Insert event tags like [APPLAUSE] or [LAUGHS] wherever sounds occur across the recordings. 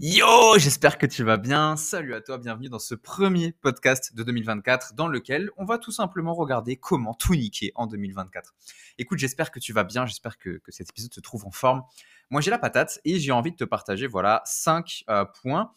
Yo, j'espère que tu vas bien. Salut à toi, bienvenue dans ce premier podcast de 2024 dans lequel on va tout simplement regarder comment tout niquer en 2024. Écoute, j'espère que tu vas bien, j'espère que, cet épisode te trouve en forme. Moi, j'ai la patate et j'ai envie de te partager, voilà, 5 euh, points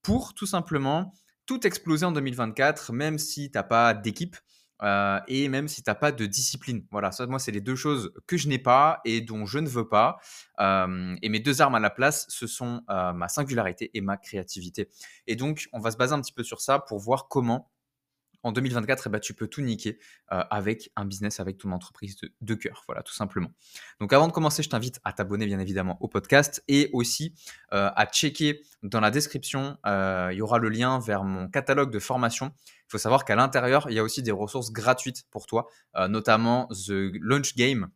pour tout simplement tout exploser en 2024, même si tu n'as pas d'équipe, et même si tu n'as pas de discipline. Voilà, moi, c'est les deux choses que je n'ai pas et dont je ne veux pas. Et mes deux armes à la place, ce sont ma singularité et ma créativité. Et donc, on va se baser un petit peu sur ça pour voir comment en 2024, eh ben, tu peux tout niquer euh, avec un business, avec ton entreprise de, cœur. Voilà, tout simplement. Donc avant de commencer, je t'invite à t'abonner bien évidemment au podcast et aussi euh, à checker dans la description, euh, il y aura le lien vers mon catalogue de formation. Il faut savoir qu'à l'intérieur, il y a aussi des ressources gratuites pour toi, notamment The Launch Game,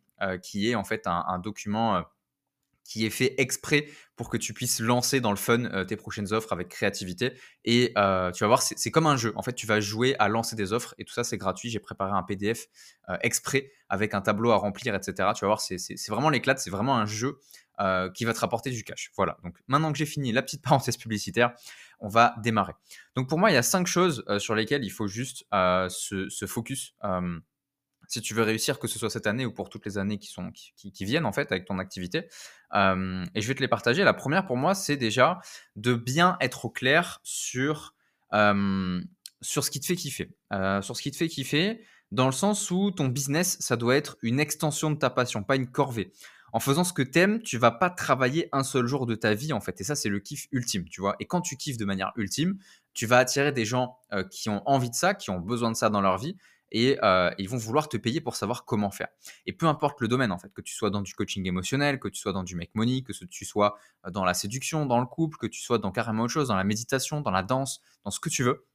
qui est en fait un document qui est fait exprès pour que tu puisses lancer dans le fun euh, tes prochaines offres avec créativité. Et euh, tu vas voir, c'est comme un jeu. En fait, tu vas jouer à lancer des offres et tout ça, c'est gratuit. J'ai préparé un PDF euh, exprès avec un tableau à remplir, etc. Tu vas voir, c'est vraiment l'éclate, c'est vraiment un jeu qui va te rapporter du cash. Voilà. Donc maintenant que j'ai fini la petite [LAUGHS] parenthèse publicitaire, on va démarrer. Donc pour moi, il y a cinq choses sur lesquelles il faut juste se, se, focus si tu veux réussir, que ce soit cette année ou pour toutes les années qui, viennent en fait avec ton activité. et je vais te les partager. La première pour moi, c'est déjà de bien être au clair sur, sur ce qui te fait kiffer. Euh, sur ce qui te fait kiffer, dans le sens où ton business, ça doit être une extension de ta passion, pas une corvée. En faisant ce que t'aimes, tu vas pas travailler un seul jour de ta vie en fait. Et ça, c'est le kiff ultime, tu vois. Et quand tu kiffes de manière ultime, tu vas attirer des gens euh, qui ont envie de ça, qui ont besoin de ça dans leur vie et euh, ils vont vouloir te payer pour savoir comment faire. Et peu importe le domaine en fait, que tu sois dans du coaching émotionnel, que tu sois dans du make money, que tu sois euh, dans la séduction, dans le couple, que tu sois dans carrément autre chose, dans la méditation, dans la danse, dans ce que tu veux.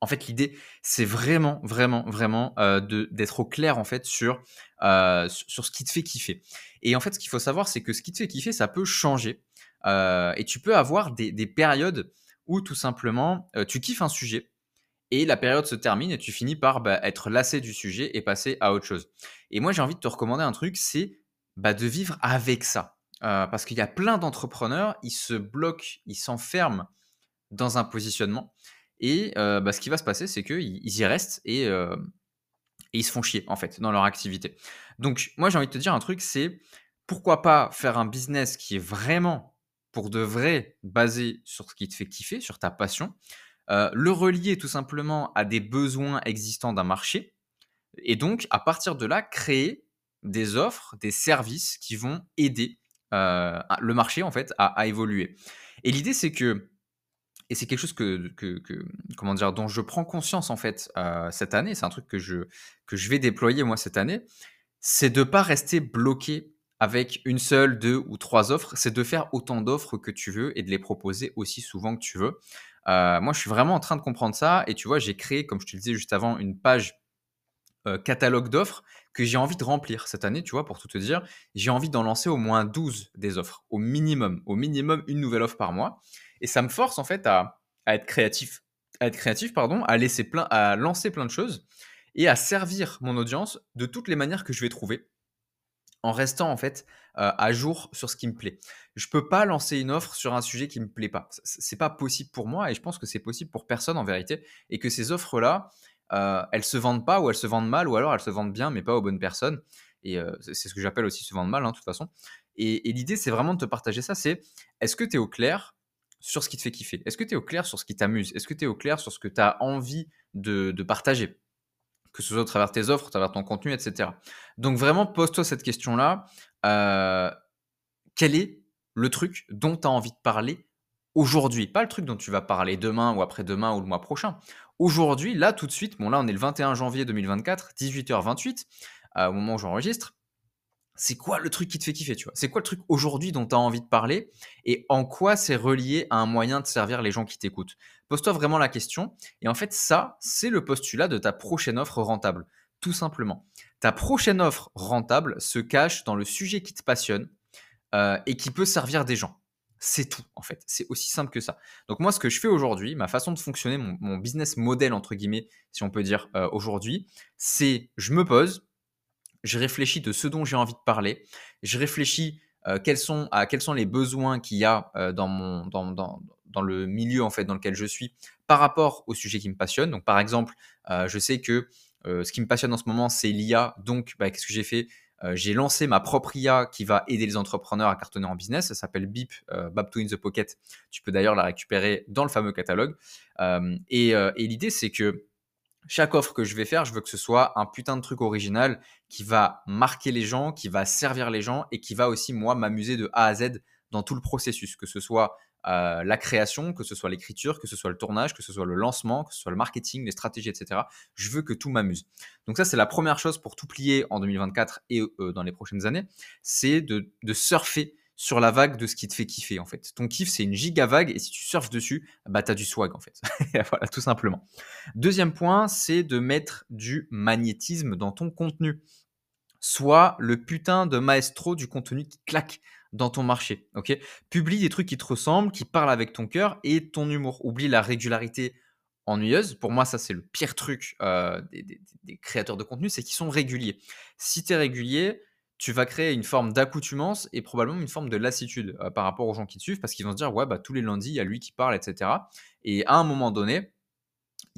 En fait, l'idée, c'est vraiment, vraiment, vraiment euh, d'être au clair en fait sur, sur ce qui te fait kiffer. Et en fait, ce qu'il faut savoir, c'est que ce qui te fait kiffer, ça peut changer. et tu peux avoir des, des périodes où tout simplement, tu kiffes un sujet, et la période se termine et tu finis par bah, être lassé du sujet et passer à autre chose. Et moi, j'ai envie de te recommander un truc, c'est bah, de vivre avec ça. Euh, parce qu'il y a plein d'entrepreneurs, ils se bloquent, ils s'enferment dans un positionnement. Et euh, bah, ce qui va se passer, c'est qu'ils y restent euh, et, ils se font chier, en fait, dans leur activité. Donc, moi, j'ai envie de te dire un truc, c'est pourquoi pas faire un business qui est vraiment, pour de vrai, basé sur ce qui te fait kiffer, sur ta passion, euh, le relier tout simplement à des besoins existants d'un marché, et donc à partir de là, créer des offres, des services qui vont aider euh, le marché en fait à, évoluer. Et l'idée c'est que, et c'est quelque chose que, comment dire, dont je prends conscience en fait euh, cette année, c'est un truc que je, que je vais déployer moi cette année, c'est de pas rester bloqué avec une seule, deux ou trois offres, c'est de faire autant d'offres que tu veux et de les proposer aussi souvent que tu veux. Euh, moi, je suis vraiment en train de comprendre ça. Et tu vois, j'ai créé, comme je te le disais juste avant, une page euh, catalogue d'offres que j'ai envie de remplir cette année, tu vois, pour tout te dire. J'ai envie d'en lancer au moins 12 des offres, au minimum. Au minimum, une nouvelle offre par mois. Et ça me force, en fait, à, être créatif. À être créatif, pardon, à, laisser plein, à lancer plein de choses et à servir mon audience de toutes les manières que je vais trouver en restant en fait à jour sur ce qui me plaît. Je peux pas lancer une offre sur un sujet qui me plaît pas. C'est pas possible pour moi et je pense que c'est possible pour personne en vérité et que ces offres là, euh, elles se vendent pas ou elles se vendent mal ou alors elles se vendent bien mais pas aux bonnes personnes. Et c'est ce que j'appelle aussi se vendre mal hein, de toute façon. Et, l'idée c'est vraiment de te partager ça. C'est est-ce que tu es au clair sur ce qui te fait kiffer? Est-ce que tu es au clair sur ce qui t'amuse? Est-ce que tu es au clair sur ce que tu as envie de partager? Que ce soit à travers tes offres, à travers ton contenu, etc. Donc vraiment, pose-toi cette question-là. Euh, quel est le truc dont tu as envie de parler aujourd'hui? Pas le truc dont tu vas parler demain ou après-demain ou le mois prochain. Aujourd'hui, là, tout de suite, bon là, on est le 21 janvier 2024, 18h28, euh, au moment où j'enregistre c'est quoi le truc qui te fait kiffer, tu vois? C'est quoi le truc aujourd'hui dont tu as envie de parler? Et en quoi c'est relié à un moyen de servir les gens qui t'écoutent? Pose-toi vraiment la question. Et en fait, ça, c'est le postulat de ta prochaine offre rentable, tout simplement. Ta prochaine offre rentable se cache dans le sujet qui te passionne euh, et qui peut servir des gens. C'est tout, en fait. C'est aussi simple que ça. Donc moi, ce que je fais aujourd'hui, ma façon de fonctionner, mon, business model, entre guillemets, si on peut dire euh, aujourd'hui, c'est je me pose, je réfléchis de ce dont j'ai envie de parler, je réfléchis quels, sont, quels sont les besoins qu'il y a dans, mon, dans, le milieu en fait dans lequel je suis par rapport au sujet qui me passionne. Donc par exemple, je sais que ce qui me passionne en ce moment, c'est l'IA. Donc bah, qu'est-ce que j'ai fait? J'ai lancé ma propre IA qui va aider les entrepreneurs à cartonner en business. Ça s'appelle BIP, euh, in the Pocket. Tu peux d'ailleurs la récupérer dans le fameux catalogue. et l'idée, c'est que chaque offre que je vais faire, je veux que ce soit un putain de truc original qui va marquer les gens, qui va servir les gens et qui va aussi, moi, m'amuser de A à Z dans tout le processus, que ce soit euh, la création, que ce soit l'écriture, que ce soit le tournage, que ce soit le lancement, que ce soit le marketing, les stratégies, etc. Je veux que tout m'amuse. Donc ça, c'est la première chose pour tout plier en 2024 et euh, dans les prochaines années, c'est de, surfer sur la vague de ce qui te fait kiffer en fait. Ton kiff c'est une giga vague et si tu surfes dessus, bah t'as du swag en fait. [LAUGHS] voilà, tout simplement. Deuxième point, c'est de mettre du magnétisme dans ton contenu. Soit le putain de maestro du contenu qui claque dans ton marché. Ok? Publie des trucs qui te ressemblent, qui parlent avec ton cœur et ton humour. Oublie la régularité ennuyeuse. Pour moi, ça, c'est le pire truc euh, des, créateurs de contenu, c'est qu'ils sont réguliers. Si tu es régulier, tu vas créer une forme d'accoutumance et probablement une forme de lassitude euh, par rapport aux gens qui te suivent parce qu'ils vont se dire ouais bah tous les lundis il y a lui qui parle etc et à un moment donné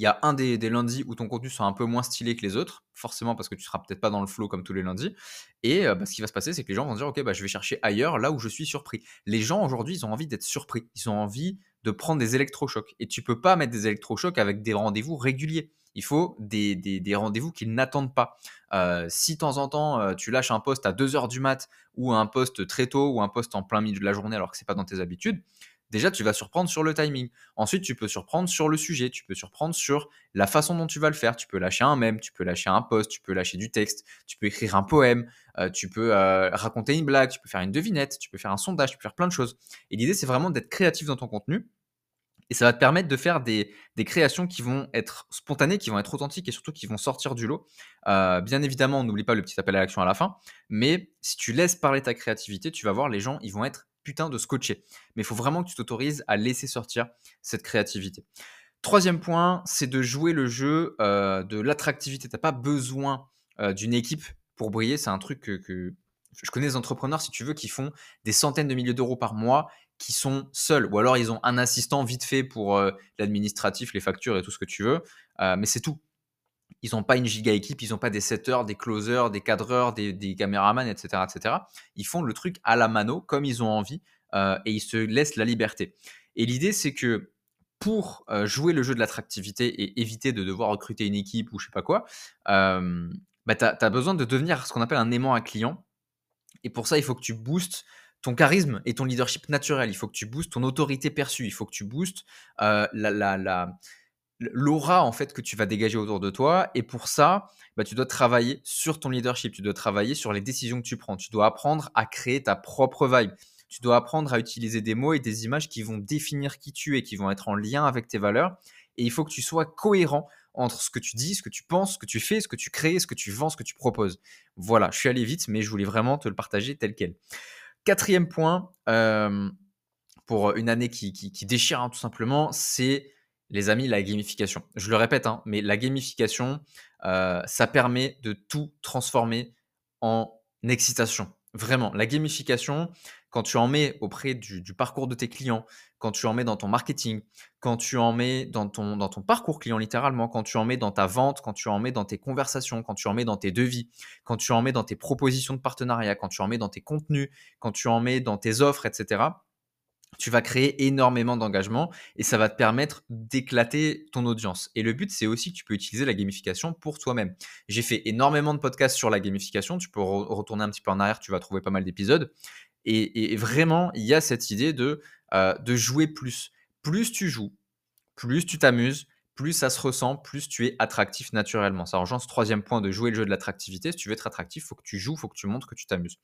il y a un des, lundis où ton contenu sera un peu moins stylé que les autres forcément parce que tu seras peut-être pas dans le flow comme tous les lundis. Et euh, bah, ce qui va se passer c'est que les gens vont dire ok bah je vais chercher ailleurs là où je suis surpris. Les gens aujourd'hui ils ont envie d'être surpris. Ils ont envie de prendre des électrochocs. Et tu peux pas mettre des électrochocs avec des rendez-vous réguliers. Il faut des, rendez-vous qu'ils n'attendent pas. Euh, si de temps en temps, euh, tu lâches un poste à 2 heures du mat ou un poste très tôt ou un poste en plein milieu de la journée alors que c'est pas dans tes habitudes, déjà tu vas surprendre sur le timing. Ensuite, tu peux surprendre sur le sujet, tu peux surprendre sur la façon dont tu vas le faire. Tu peux lâcher un mème, tu peux lâcher un post, tu peux lâcher du texte, tu peux écrire un poème, euh, tu peux raconter une blague, tu peux faire une devinette, tu peux faire un sondage, tu peux faire plein de choses. Et l'idée, c'est vraiment d'être créatif dans ton contenu et ça va te permettre de faire des, créations qui vont être spontanées, qui vont être authentiques et surtout qui vont sortir du lot. Euh, bien évidemment, n'oublie pas le petit appel à l'action à la fin. Mais si tu laisses parler ta créativité, tu vas voir, les gens, ils vont être putain de scotchés. Mais il faut vraiment que tu t'autorises à laisser sortir cette créativité. Troisième point, c'est de jouer le jeu euh, de l'attractivité. Tu n'as pas besoin euh, d'une équipe pour briller. C'est un truc que, je connais des entrepreneurs, si tu veux, qui font des centaines de milliers d'euros par mois qui sont seuls, ou alors ils ont un assistant vite fait pour euh, l'administratif, les factures et tout ce que tu veux, mais c'est tout. Ils n'ont pas une giga équipe, ils n'ont pas des setters, des closers, des cadreurs, des, caméramans, etc., etc. Ils font le truc à la mano, comme ils ont envie, euh, et ils se laissent la liberté. Et l'idée, c'est que pour jouer le jeu de l'attractivité et éviter de devoir recruter une équipe ou je sais pas quoi, bah, tu as, besoin de devenir ce qu'on appelle un aimant à client. Et pour ça, il faut que tu boostes ton charisme et ton leadership naturel. Il faut que tu boostes ton autorité perçue. Il faut que tu boostes euh, la, l'aura en fait que tu vas dégager autour de toi. Et pour ça, bah, tu dois travailler sur ton leadership. Tu dois travailler sur les décisions que tu prends. Tu dois apprendre à créer ta propre vibe. Tu dois apprendre à utiliser des mots et des images qui vont définir qui tu es, qui vont être en lien avec tes valeurs. Et il faut que tu sois cohérent entre ce que tu dis, ce que tu penses, ce que tu fais, ce que tu crées, ce que tu vends, ce que tu proposes. Voilà, je suis allé vite, mais je voulais vraiment te le partager tel quel. Quatrième point, euh, pour une année qui, déchire hein, tout simplement, c'est les amis, la gamification. Je le répète, hein, mais la gamification, euh, ça permet de tout transformer en excitation. Vraiment, la gamification, quand tu en mets auprès du, parcours de tes clients, quand tu en mets dans ton marketing, quand tu en mets dans ton, dans ton parcours client littéralement, quand tu en mets dans ta vente, quand tu en mets dans tes conversations, quand tu en mets dans tes devis, quand tu en mets dans tes propositions de partenariat, quand tu en mets dans tes contenus, quand tu en mets dans tes offres, etc., tu vas créer énormément d'engagement et ça va te permettre d'éclater ton audience. Et le but, c'est aussi que tu peux utiliser la gamification pour toi-même. J'ai fait énormément de podcasts sur la gamification. Tu peux retourner un petit peu en arrière, tu vas trouver pas mal d'épisodes. Et, vraiment, il y a cette idée de, euh, de jouer plus. Plus tu joues, plus tu t'amuses, plus ça se ressent, plus tu es attractif naturellement. Ça rejoint ce troisième point de jouer le jeu de l'attractivité. Si tu veux être attractif, il faut que tu joues, il faut que tu montres que tu t'amuses.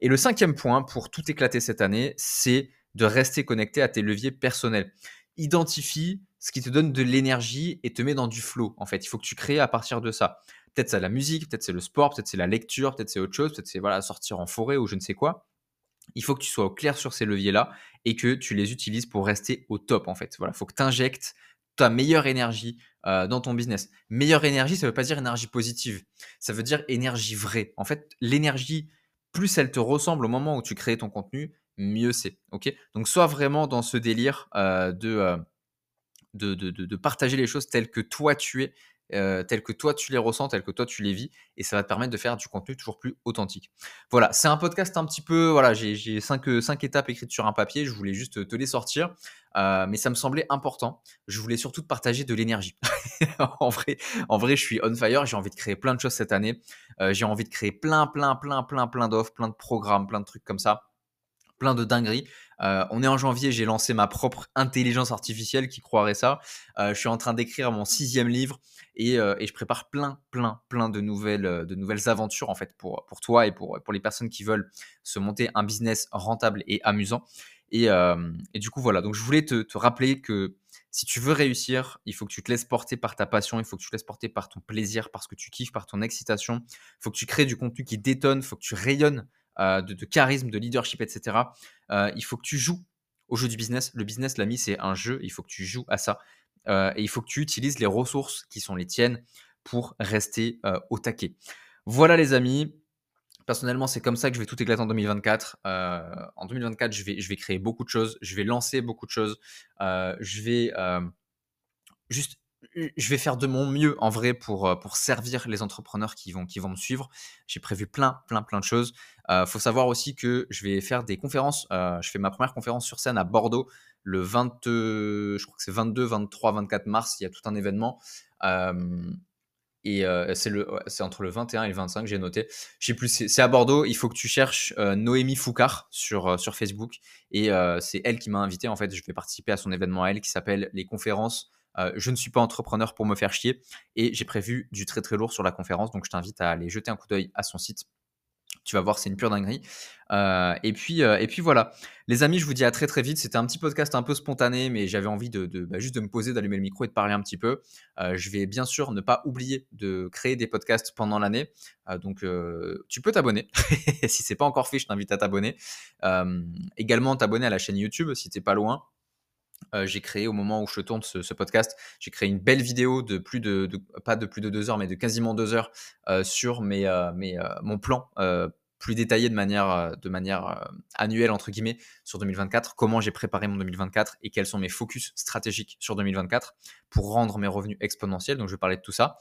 Et le cinquième point, pour tout éclater cette année, c'est de rester connecté à tes leviers personnels. Identifie ce qui te donne de l'énergie et te met dans du flow. En fait, il faut que tu crées à partir de ça. Peut-être c'est la musique, peut-être c'est le sport, peut-être c'est la lecture, peut-être c'est autre chose, peut-être c'est voilà, sortir en forêt ou je ne sais quoi. Il faut que tu sois au clair sur ces leviers-là et que tu les utilises pour rester au top en fait. Voilà, il faut que tu injectes ta meilleure énergie euh, dans ton business. Meilleure énergie, ça ne veut pas dire énergie positive, ça veut dire énergie vraie. En fait, l'énergie plus elle te ressemble au moment où tu crées ton contenu, mieux c'est. Ok? Donc sois vraiment dans ce délire de, de, de, partager les choses telles que toi tu es euh, telles que toi tu les ressens, telles que toi tu les vis, et ça va te permettre de faire du contenu toujours plus authentique. Voilà, c'est un podcast un petit peu, voilà, j'ai cinq, euh, cinq étapes écrites sur un papier, je voulais juste te les sortir, euh, mais ça me semblait important. Je voulais surtout te partager de l'énergie. [LAUGHS] en vrai, en vrai, je suis on fire, j'ai envie de créer plein de choses cette année, j'ai envie de créer plein, plein, plein, plein, plein d'offres, plein de programmes, plein de trucs comme ça plein de dingueries. Euh, on est en janvier, j'ai lancé ma propre intelligence artificielle, qui croirait ça. Euh, je suis en train d'écrire mon sixième livre euh, et, je prépare plein, plein, plein de nouvelles, de nouvelles aventures en fait pour, toi et pour, les personnes qui veulent se monter un business rentable et amusant. Et, du coup, voilà. Donc, je voulais te, te, rappeler que si tu veux réussir, il faut que tu te laisses porter par ta passion, il faut que tu te laisses porter par ton plaisir, parce que tu kiffes, par ton excitation. Il faut que tu crées du contenu qui détonne, il faut que tu rayonnes euh, de, charisme, de leadership, etc. Euh, il faut que tu joues au jeu du business. Le business, l'ami, c'est un jeu. Il faut que tu joues à ça. Euh, et il faut que tu utilises les ressources qui sont les tiennes pour rester au taquet. Voilà les amis. Personnellement, c'est comme ça que je vais tout éclater en 2024. en 2024, je vais, je vais créer beaucoup de choses. Je vais lancer beaucoup de choses. je vais juste je vais faire de mon mieux en vrai pour, servir les entrepreneurs qui vont, me suivre. J'ai prévu plein, plein, plein de choses. Il faut savoir aussi que je vais faire des conférences. Je fais ma première conférence sur scène à Bordeaux le 20, je crois que c'est 22, 23, 24 mars. Il y a tout un événement. et c'est, c'est entre le 21 et le 25, j'ai noté. Je sais plus, c'est, à Bordeaux. Il faut que tu cherches Noémie Foucard sur, sur Facebook. Et c'est elle qui m'a invité. En fait, je vais participer à son événement à elle qui s'appelle Les conférences euh, je ne suis pas entrepreneur pour me faire chier et j'ai prévu du très très lourd sur la conférence, donc je t'invite à aller jeter un coup d'œil à son site. Tu vas voir, c'est une pure dinguerie. Euh, et, puis, euh, et puis voilà. Les amis, je vous dis à très très vite. C'était un petit podcast un peu spontané, mais j'avais envie de, bah, juste de me poser, d'allumer le micro et de parler un petit peu. je vais bien sûr ne pas oublier de créer des podcasts pendant l'année. donc tu peux t'abonner. [LAUGHS] si c'est pas encore fait, je t'invite à t'abonner. également t'abonner à la chaîne YouTube si t'es pas loin. Euh, j'ai créé au moment où je tourne ce, podcast, j'ai créé une belle vidéo de plus de, pas de plus de deux heures, mais de quasiment deux heures euh, sur mes, euh, mon plan plus détaillé de manière, de manière annuelle entre guillemets sur 2024. Comment j'ai préparé mon 2024 et quels sont mes focus stratégiques sur 2024 pour rendre mes revenus exponentiels. Donc je vais parler de tout ça.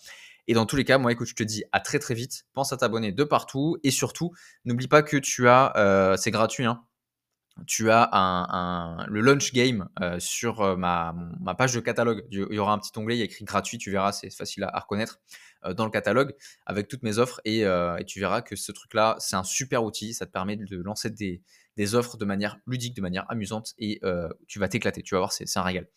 Et dans tous les cas, moi, écoute, je te dis à très très vite. Pense à t'abonner de partout et surtout, n'oublie pas que tu as, c'est gratuit, hein, tu as le launch game euh, sur euh, ma, page de catalogue. Il y aura un petit onglet, il y a écrit gratuit, tu verras, c'est facile à, reconnaître euh, dans le catalogue avec toutes mes offres et, tu verras que ce truc-là, c'est un super outil. Ça te permet de lancer des, offres de manière ludique, de manière amusante et tu vas t'éclater. Tu vas voir, c'est un régal.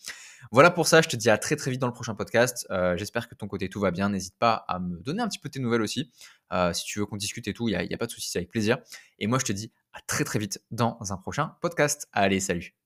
Voilà pour ça, je te dis à très très vite dans le prochain podcast. J'espère que ton côté tout va bien. N'hésite pas à me donner un petit peu tes nouvelles aussi. si tu veux qu'on discute et tout, il n'y a, a, pas de souci, c'est avec plaisir. Et moi, je te dis à très très vite dans un prochain podcast. Allez, salut